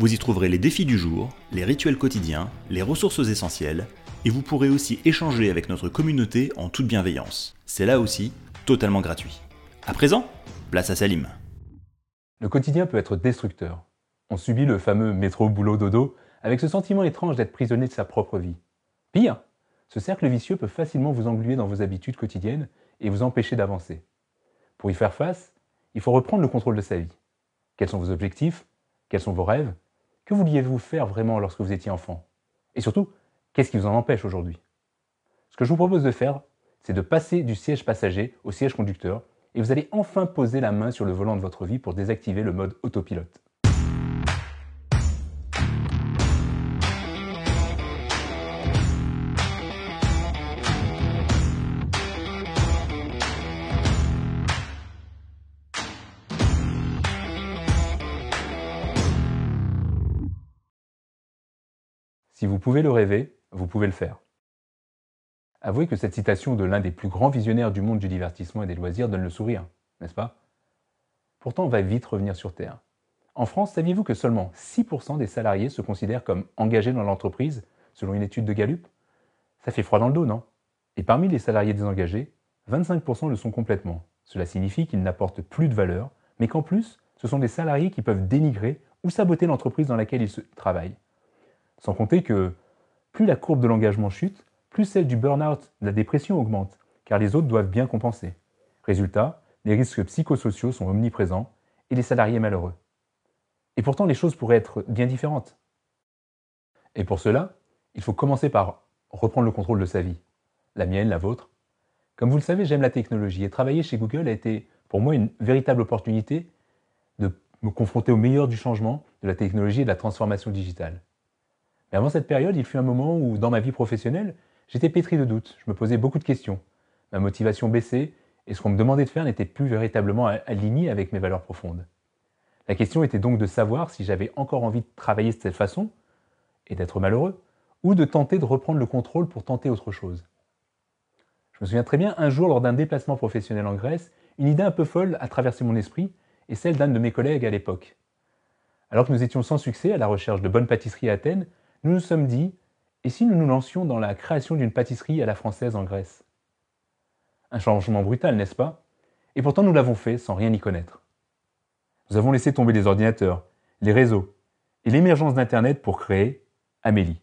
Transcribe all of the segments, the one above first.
Vous y trouverez les défis du jour, les rituels quotidiens, les ressources essentielles et vous pourrez aussi échanger avec notre communauté en toute bienveillance. C'est là aussi totalement gratuit. À présent, place à Salim. Le quotidien peut être destructeur. On subit le fameux métro boulot dodo avec ce sentiment étrange d'être prisonnier de sa propre vie. Pire, ce cercle vicieux peut facilement vous engluer dans vos habitudes quotidiennes et vous empêcher d'avancer. Pour y faire face, il faut reprendre le contrôle de sa vie. Quels sont vos objectifs? Quels sont vos rêves? Que vouliez-vous faire vraiment lorsque vous étiez enfant? Et surtout, Qu'est-ce qui vous en empêche aujourd'hui? Ce que je vous propose de faire, c'est de passer du siège passager au siège conducteur et vous allez enfin poser la main sur le volant de votre vie pour désactiver le mode autopilote. Si vous pouvez le rêver, vous pouvez le faire. Avouez que cette citation de l'un des plus grands visionnaires du monde du divertissement et des loisirs donne le sourire, n'est-ce pas? Pourtant, on va vite revenir sur Terre. En France, saviez-vous que seulement 6% des salariés se considèrent comme engagés dans l'entreprise, selon une étude de Gallup? Ça fait froid dans le dos, non? Et parmi les salariés désengagés, 25% le sont complètement. Cela signifie qu'ils n'apportent plus de valeur, mais qu'en plus, ce sont des salariés qui peuvent dénigrer ou saboter l'entreprise dans laquelle ils travaillent. Sans compter que plus la courbe de l'engagement chute, plus celle du burn-out, de la dépression augmente, car les autres doivent bien compenser. Résultat, les risques psychosociaux sont omniprésents et les salariés malheureux. Et pourtant, les choses pourraient être bien différentes. Et pour cela, il faut commencer par reprendre le contrôle de sa vie, la mienne, la vôtre. Comme vous le savez, j'aime la technologie et travailler chez Google a été pour moi une véritable opportunité de me confronter au meilleur du changement, de la technologie et de la transformation digitale. Mais avant cette période, il fut un moment où, dans ma vie professionnelle, j'étais pétri de doutes, je me posais beaucoup de questions. Ma motivation baissait, et ce qu'on me demandait de faire n'était plus véritablement aligné avec mes valeurs profondes. La question était donc de savoir si j'avais encore envie de travailler de cette façon, et d'être malheureux, ou de tenter de reprendre le contrôle pour tenter autre chose. Je me souviens très bien, un jour, lors d'un déplacement professionnel en Grèce, une idée un peu folle a traversé mon esprit, et celle d'un de mes collègues à l'époque. Alors que nous étions sans succès à la recherche de bonnes pâtisseries à Athènes, nous nous sommes dit, et si nous nous lancions dans la création d'une pâtisserie à la française en Grèce? Un changement brutal, n'est-ce pas? Et pourtant nous l'avons fait sans rien y connaître. Nous avons laissé tomber les ordinateurs, les réseaux et l'émergence d'Internet pour créer Amélie,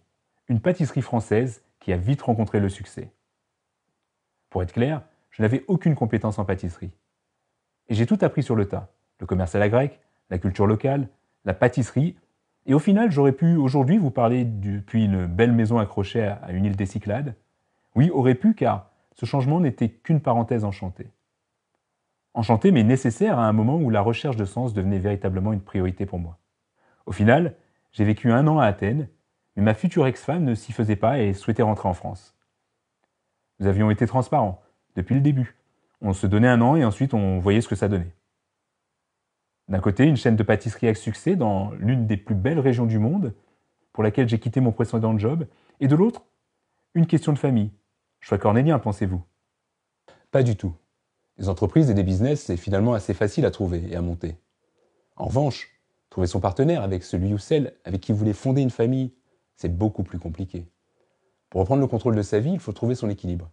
une pâtisserie française qui a vite rencontré le succès. Pour être clair, je n'avais aucune compétence en pâtisserie. Et j'ai tout appris sur le tas. Le commerce à la grecque, la culture locale, la pâtisserie et au final, j'aurais pu aujourd'hui vous parler depuis une belle maison accrochée à une île des Cyclades. Oui, aurait pu, car ce changement n'était qu'une parenthèse enchantée. Enchantée, mais nécessaire à un moment où la recherche de sens devenait véritablement une priorité pour moi. Au final, j'ai vécu un an à Athènes, mais ma future ex-femme ne s'y faisait pas et souhaitait rentrer en France. Nous avions été transparents, depuis le début. On se donnait un an et ensuite on voyait ce que ça donnait. D'un côté, une chaîne de pâtisserie à succès dans l'une des plus belles régions du monde, pour laquelle j'ai quitté mon précédent job, et de l'autre, une question de famille. Choix cornélien, pensez-vous? Pas du tout. Les entreprises et des business, c'est finalement assez facile à trouver et à monter. En revanche, trouver son partenaire avec celui ou celle avec qui vous voulez fonder une famille, c'est beaucoup plus compliqué. Pour reprendre le contrôle de sa vie, il faut trouver son équilibre.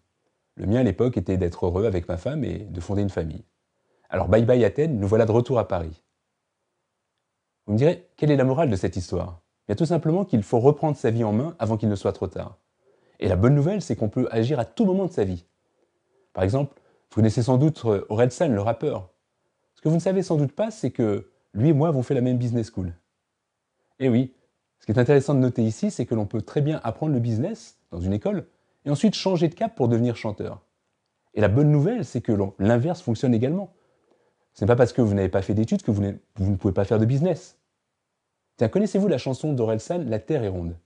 Le mien à l'époque était d'être heureux avec ma femme et de fonder une famille. Alors bye bye Athènes, nous voilà de retour à Paris. Vous me direz, quelle est la morale de cette histoire? Bien tout simplement qu'il faut reprendre sa vie en main avant qu'il ne soit trop tard. Et la bonne nouvelle, c'est qu'on peut agir à tout moment de sa vie. Par exemple, vous connaissez sans doute euh, Orelsan, le rappeur. Ce que vous ne savez sans doute pas, c'est que lui et moi avons fait la même business school. Et oui, ce qui est intéressant de noter ici, c'est que l'on peut très bien apprendre le business dans une école et ensuite changer de cap pour devenir chanteur. Et la bonne nouvelle, c'est que l'inverse fonctionne également. Ce n'est pas parce que vous n'avez pas fait d'études que vous, ne pouvez pas faire de business. Tiens, connaissez-vous la chanson d'Orelsan La Terre est ronde?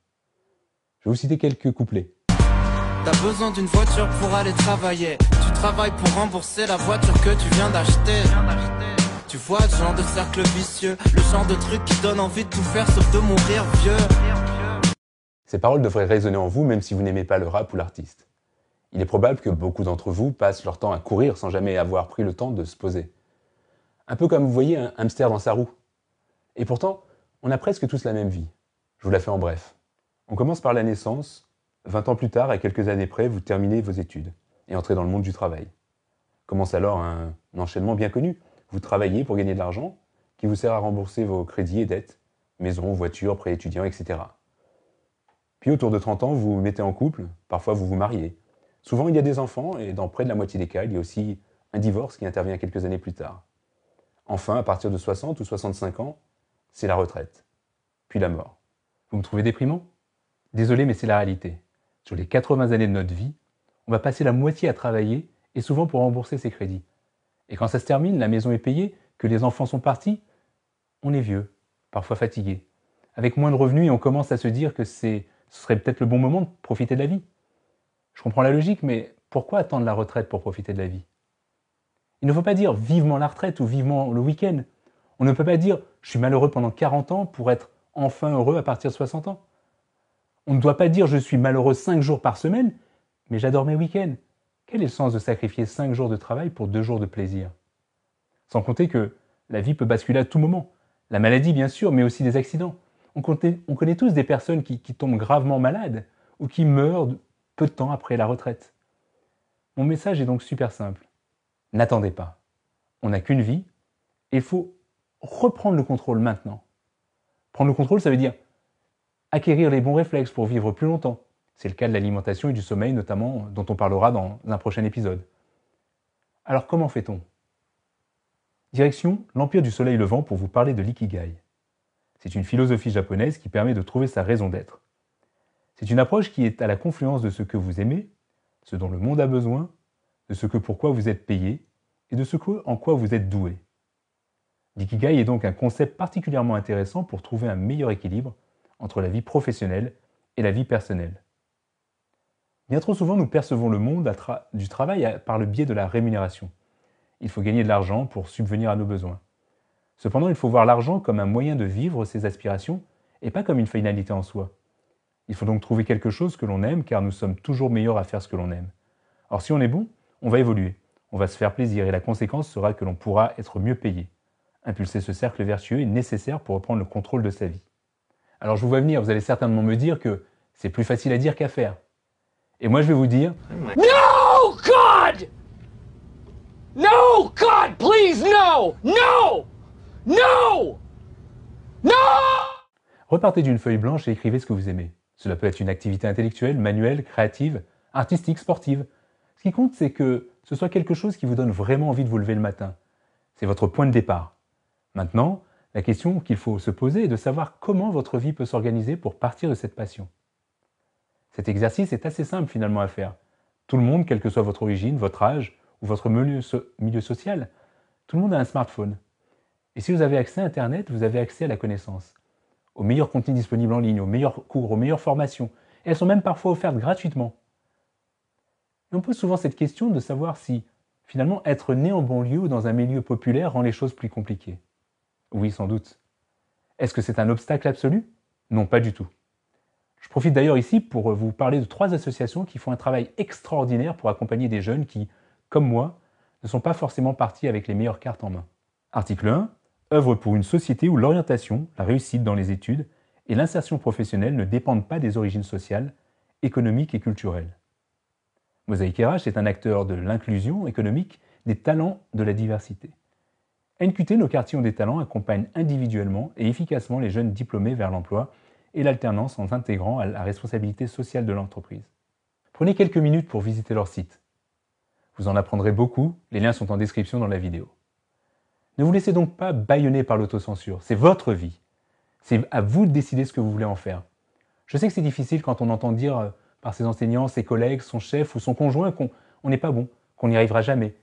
Je vais vous citer quelques couplets. T'as besoin d'une voiture pour aller travailler. tu travailles pour rembourser la voiture que tu viens d'acheter. Tu vois le genre de cercle vicieux, le genre de truc qui donne envie de tout faire sauf de mourir vieux. Ces paroles devraient résonner en vous même si vous n'aimez pas le rap ou l'artiste. Il est probable que beaucoup d'entre vous passent leur temps à courir sans jamais avoir pris le temps de se poser. Un peu comme vous voyez un hamster dans sa roue. Et pourtant, on a presque tous la même vie. Je vous la fais en bref. On commence par la naissance. 20 ans plus tard, à quelques années près, vous terminez vos études et entrez dans le monde du travail. Commence alors un enchaînement bien connu. Vous travaillez pour gagner de l'argent qui vous sert à rembourser vos crédits et dettes, maison, voiture, prêt étudiant, etc. Puis autour de 30 ans, vous vous mettez en couple, parfois vous vous mariez. Souvent il y a des enfants et dans près de la moitié des cas, il y a aussi un divorce qui intervient quelques années plus tard. Enfin, à partir de 60 ou 65 ans, c'est la retraite, puis la mort. Vous me trouvez déprimant? Désolé, mais c'est la réalité. Sur les 80 années de notre vie, on va passer la moitié à travailler et souvent pour rembourser ses crédits. Et quand ça se termine, la maison est payée, que les enfants sont partis, on est vieux, parfois fatigué, avec moins de revenus et on commence à se dire que ce serait peut-être le bon moment de profiter de la vie. Je comprends la logique, mais pourquoi attendre la retraite pour profiter de la vie? Il ne faut pas dire vivement la retraite ou vivement le week-end. On ne peut pas dire je suis malheureux pendant 40 ans pour être enfin heureux à partir de 60 ans. On ne doit pas dire je suis malheureux 5 jours par semaine, mais j'adore mes week-ends. Quel est le sens de sacrifier 5 jours de travail pour 2 jours de plaisir? Sans compter que la vie peut basculer à tout moment. La maladie, bien sûr, mais aussi des accidents. On connaît, tous des personnes qui, qui tombent gravement malades ou qui meurent peu de temps après la retraite. Mon message est donc super simple. N'attendez pas. On n'a qu'une vie il faut reprendre le contrôle maintenant. Prendre le contrôle, ça veut dire acquérir les bons réflexes pour vivre plus longtemps, c'est le cas de l'alimentation et du sommeil notamment, dont on parlera dans un prochain épisode. Alors comment fait-on? Direction l'Empire du Soleil Levant pour vous parler de l'ikigai. C'est une philosophie japonaise qui permet de trouver sa raison d'être. C'est une approche qui est à la confluence de ce que vous aimez, ce dont le monde a besoin, de ce que pourquoi vous êtes payé et de ce en quoi vous êtes doué. L'ikigai est donc un concept particulièrement intéressant pour trouver un meilleur équilibre entre la vie professionnelle et la vie personnelle. Bien trop souvent, nous percevons le monde du travail par le biais de la rémunération. Il faut gagner de l'argent pour subvenir à nos besoins. Cependant, il faut voir l'argent comme un moyen de vivre ses aspirations et pas comme une finalité en soi. Il faut donc trouver quelque chose que l'on aime car nous sommes toujours meilleurs à faire ce que l'on aime. Or, si on est bon, on va évoluer, on va se faire plaisir et la conséquence sera que l'on pourra être mieux payé. Impulser ce cercle vertueux est nécessaire pour reprendre le contrôle de sa vie. Alors je vous vois venir, vous allez certainement me dire que c'est plus facile à dire qu'à faire. Et moi, je vais vous dire No, God! No, God, please, no! No! No! No! Repartez d'une feuille blanche et écrivez ce que vous aimez. Cela peut être une activité intellectuelle, manuelle, créative, artistique, sportive. Ce qui compte, c'est que ce soit quelque chose qui vous donne vraiment envie de vous lever le matin. C'est votre point de départ. Maintenant, la question qu'il faut se poser est de savoir comment votre vie peut s'organiser pour partir de cette passion. Cet exercice est assez simple finalement à faire. Tout le monde, quelle que soit votre origine, votre âge ou votre milieu, social, tout le monde a un smartphone. Et si vous avez accès à Internet, vous avez accès à la connaissance, aux meilleurs contenus disponibles en ligne, aux meilleurs cours, aux meilleures formations. Elles sont même parfois offertes gratuitement. Et on pose souvent cette question de savoir si, finalement, être né en banlieue ou dans un milieu populaire rend les choses plus compliquées. Oui, sans doute. Est-ce que c'est un obstacle absolu? Non, pas du tout. Je profite d'ailleurs ici pour vous parler de trois associations qui font un travail extraordinaire pour accompagner des jeunes qui, comme moi, ne sont pas forcément partis avec les meilleures cartes en main. Article 1. œuvre pour une société où l'orientation, la réussite dans les études et l'insertion professionnelle ne dépendent pas des origines sociales, économiques et culturelles. Mosaïque RH est un acteur de l'inclusion économique des talents de la diversité. NQT, nos quartiers ont des talents, accompagnent individuellement et efficacement les jeunes diplômés vers l'emploi et l'alternance en intégrant à la responsabilité sociale de l'entreprise. Prenez quelques minutes pour visiter leur site. Vous en apprendrez beaucoup, les liens sont en description dans la vidéo. Ne vous laissez donc pas bâillonner par l'autocensure, c'est votre vie. C'est à vous de décider ce que vous voulez en faire. Je sais que c'est difficile quand on entend dire euh, par ses enseignants, ses collègues, son chef ou son conjoint qu'on n'est pas bon, qu'on n'y arrivera jamais,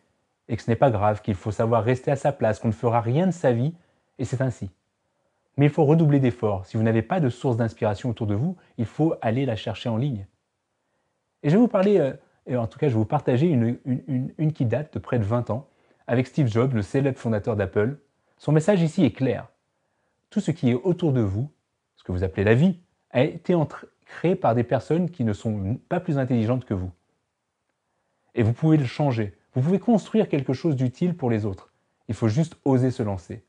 et que ce n'est pas grave, qu'il faut savoir rester à sa place, qu'on ne fera rien de sa vie, et c'est ainsi. Mais il faut redoubler d'efforts. Si vous n'avez pas de source d'inspiration autour de vous, il faut aller la chercher en ligne. Et je vais vous parler euh, en tout cas je vais vous partager une, une qui date de près de 20 ans, avec Steve Jobs, le célèbre fondateur d'Apple. Son message ici est clair. Tout ce qui est autour de vous, ce que vous appelez la vie, a été créé par des personnes qui ne sont pas plus intelligentes que vous. Et vous pouvez le changer. Vous pouvez construire quelque chose d'utile pour les autres. Il faut juste oser se lancer.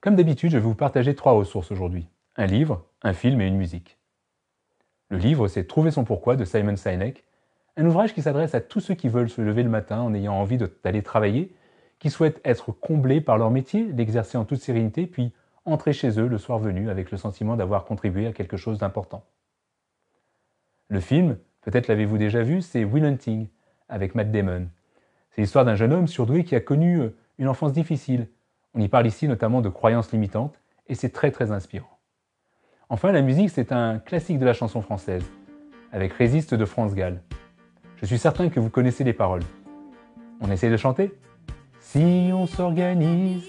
Comme d'habitude, je vais vous partager trois ressources aujourd'hui. Un livre, un film et une musique. Le livre, c'est Trouver son pourquoi de Simon Sinek, un ouvrage qui s'adresse à tous ceux qui veulent se lever le matin en ayant envie d'aller travailler, qui souhaitent être comblés par leur métier, l'exercer en toute sérénité, puis entrer chez eux le soir venu avec le sentiment d'avoir contribué à quelque chose d'important. Le film, peut-être l'avez-vous déjà vu, c'est Will Hunting avec Matt Damon. C'est l'histoire d'un jeune homme surdoué qui a connu euh, une enfance difficile. On y parle ici notamment de croyances limitantes et c'est très très inspirant. Enfin, la musique, c'est un classique de la chanson française, avec Résiste de France Gall. Je suis certain que vous connaissez les paroles. On essaie de chanter? Si on s'organise,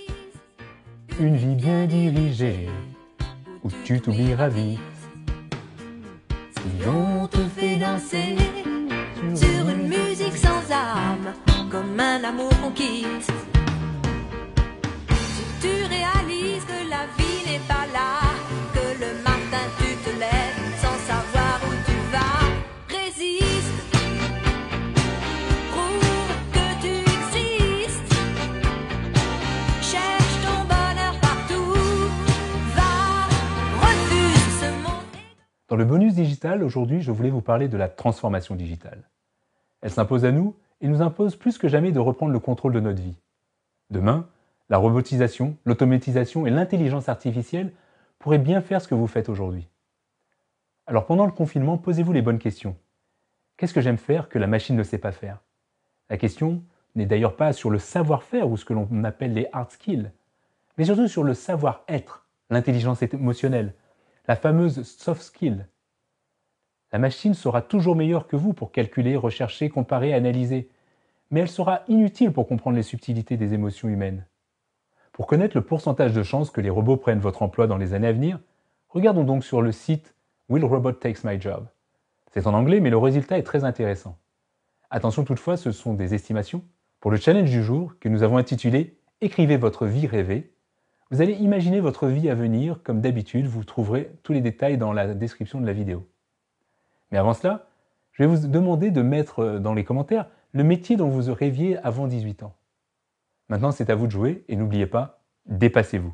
une vie bien dirigée, où tu t'oublieras vite. Si on te fait danser sur une musique sans âme, comme un amour qu'on tu Dans le bonus digital, aujourd'hui, je voulais vous parler de la transformation digitale. Elle s'impose à nous et nous impose plus que jamais de reprendre le contrôle de notre vie. Demain, la robotisation, l'automatisation et l'intelligence artificielle pourraient bien faire ce que vous faites aujourd'hui. Alors pendant le confinement, posez-vous les bonnes questions. Qu'est-ce que j'aime faire que la machine ne sait pas faire? La question n'est d'ailleurs pas sur le savoir-faire ou ce que l'on appelle les hard skills, mais surtout sur le savoir-être, l'intelligence émotionnelle, la fameuse soft skill, la machine sera toujours meilleure que vous pour calculer, rechercher, comparer, analyser, mais elle sera inutile pour comprendre les subtilités des émotions humaines. Pour connaître le pourcentage de chances que les robots prennent votre emploi dans les années à venir, regardons donc sur le site Will Robot Takes My Job. C'est en anglais, mais le résultat est très intéressant. Attention toutefois, ce sont des estimations. Pour le challenge du jour, que nous avons intitulé Écrivez votre vie rêvée, vous allez imaginer votre vie à venir, comme d'habitude, vous trouverez tous les détails dans la description de la vidéo. Mais avant cela, je vais vous demander de mettre euh, dans les commentaires le métier dont vous rêviez avant 18 ans. Maintenant, c'est à vous de jouer et n'oubliez pas, dépassez-vous.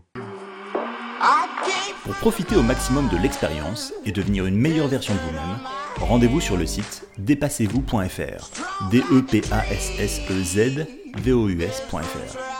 Pour profiter au maximum de l'expérience et devenir une meilleure version de vous-même, rendez-vous sur le site dépassez-vous.fr. D E P A S S E Z V O U S.fr.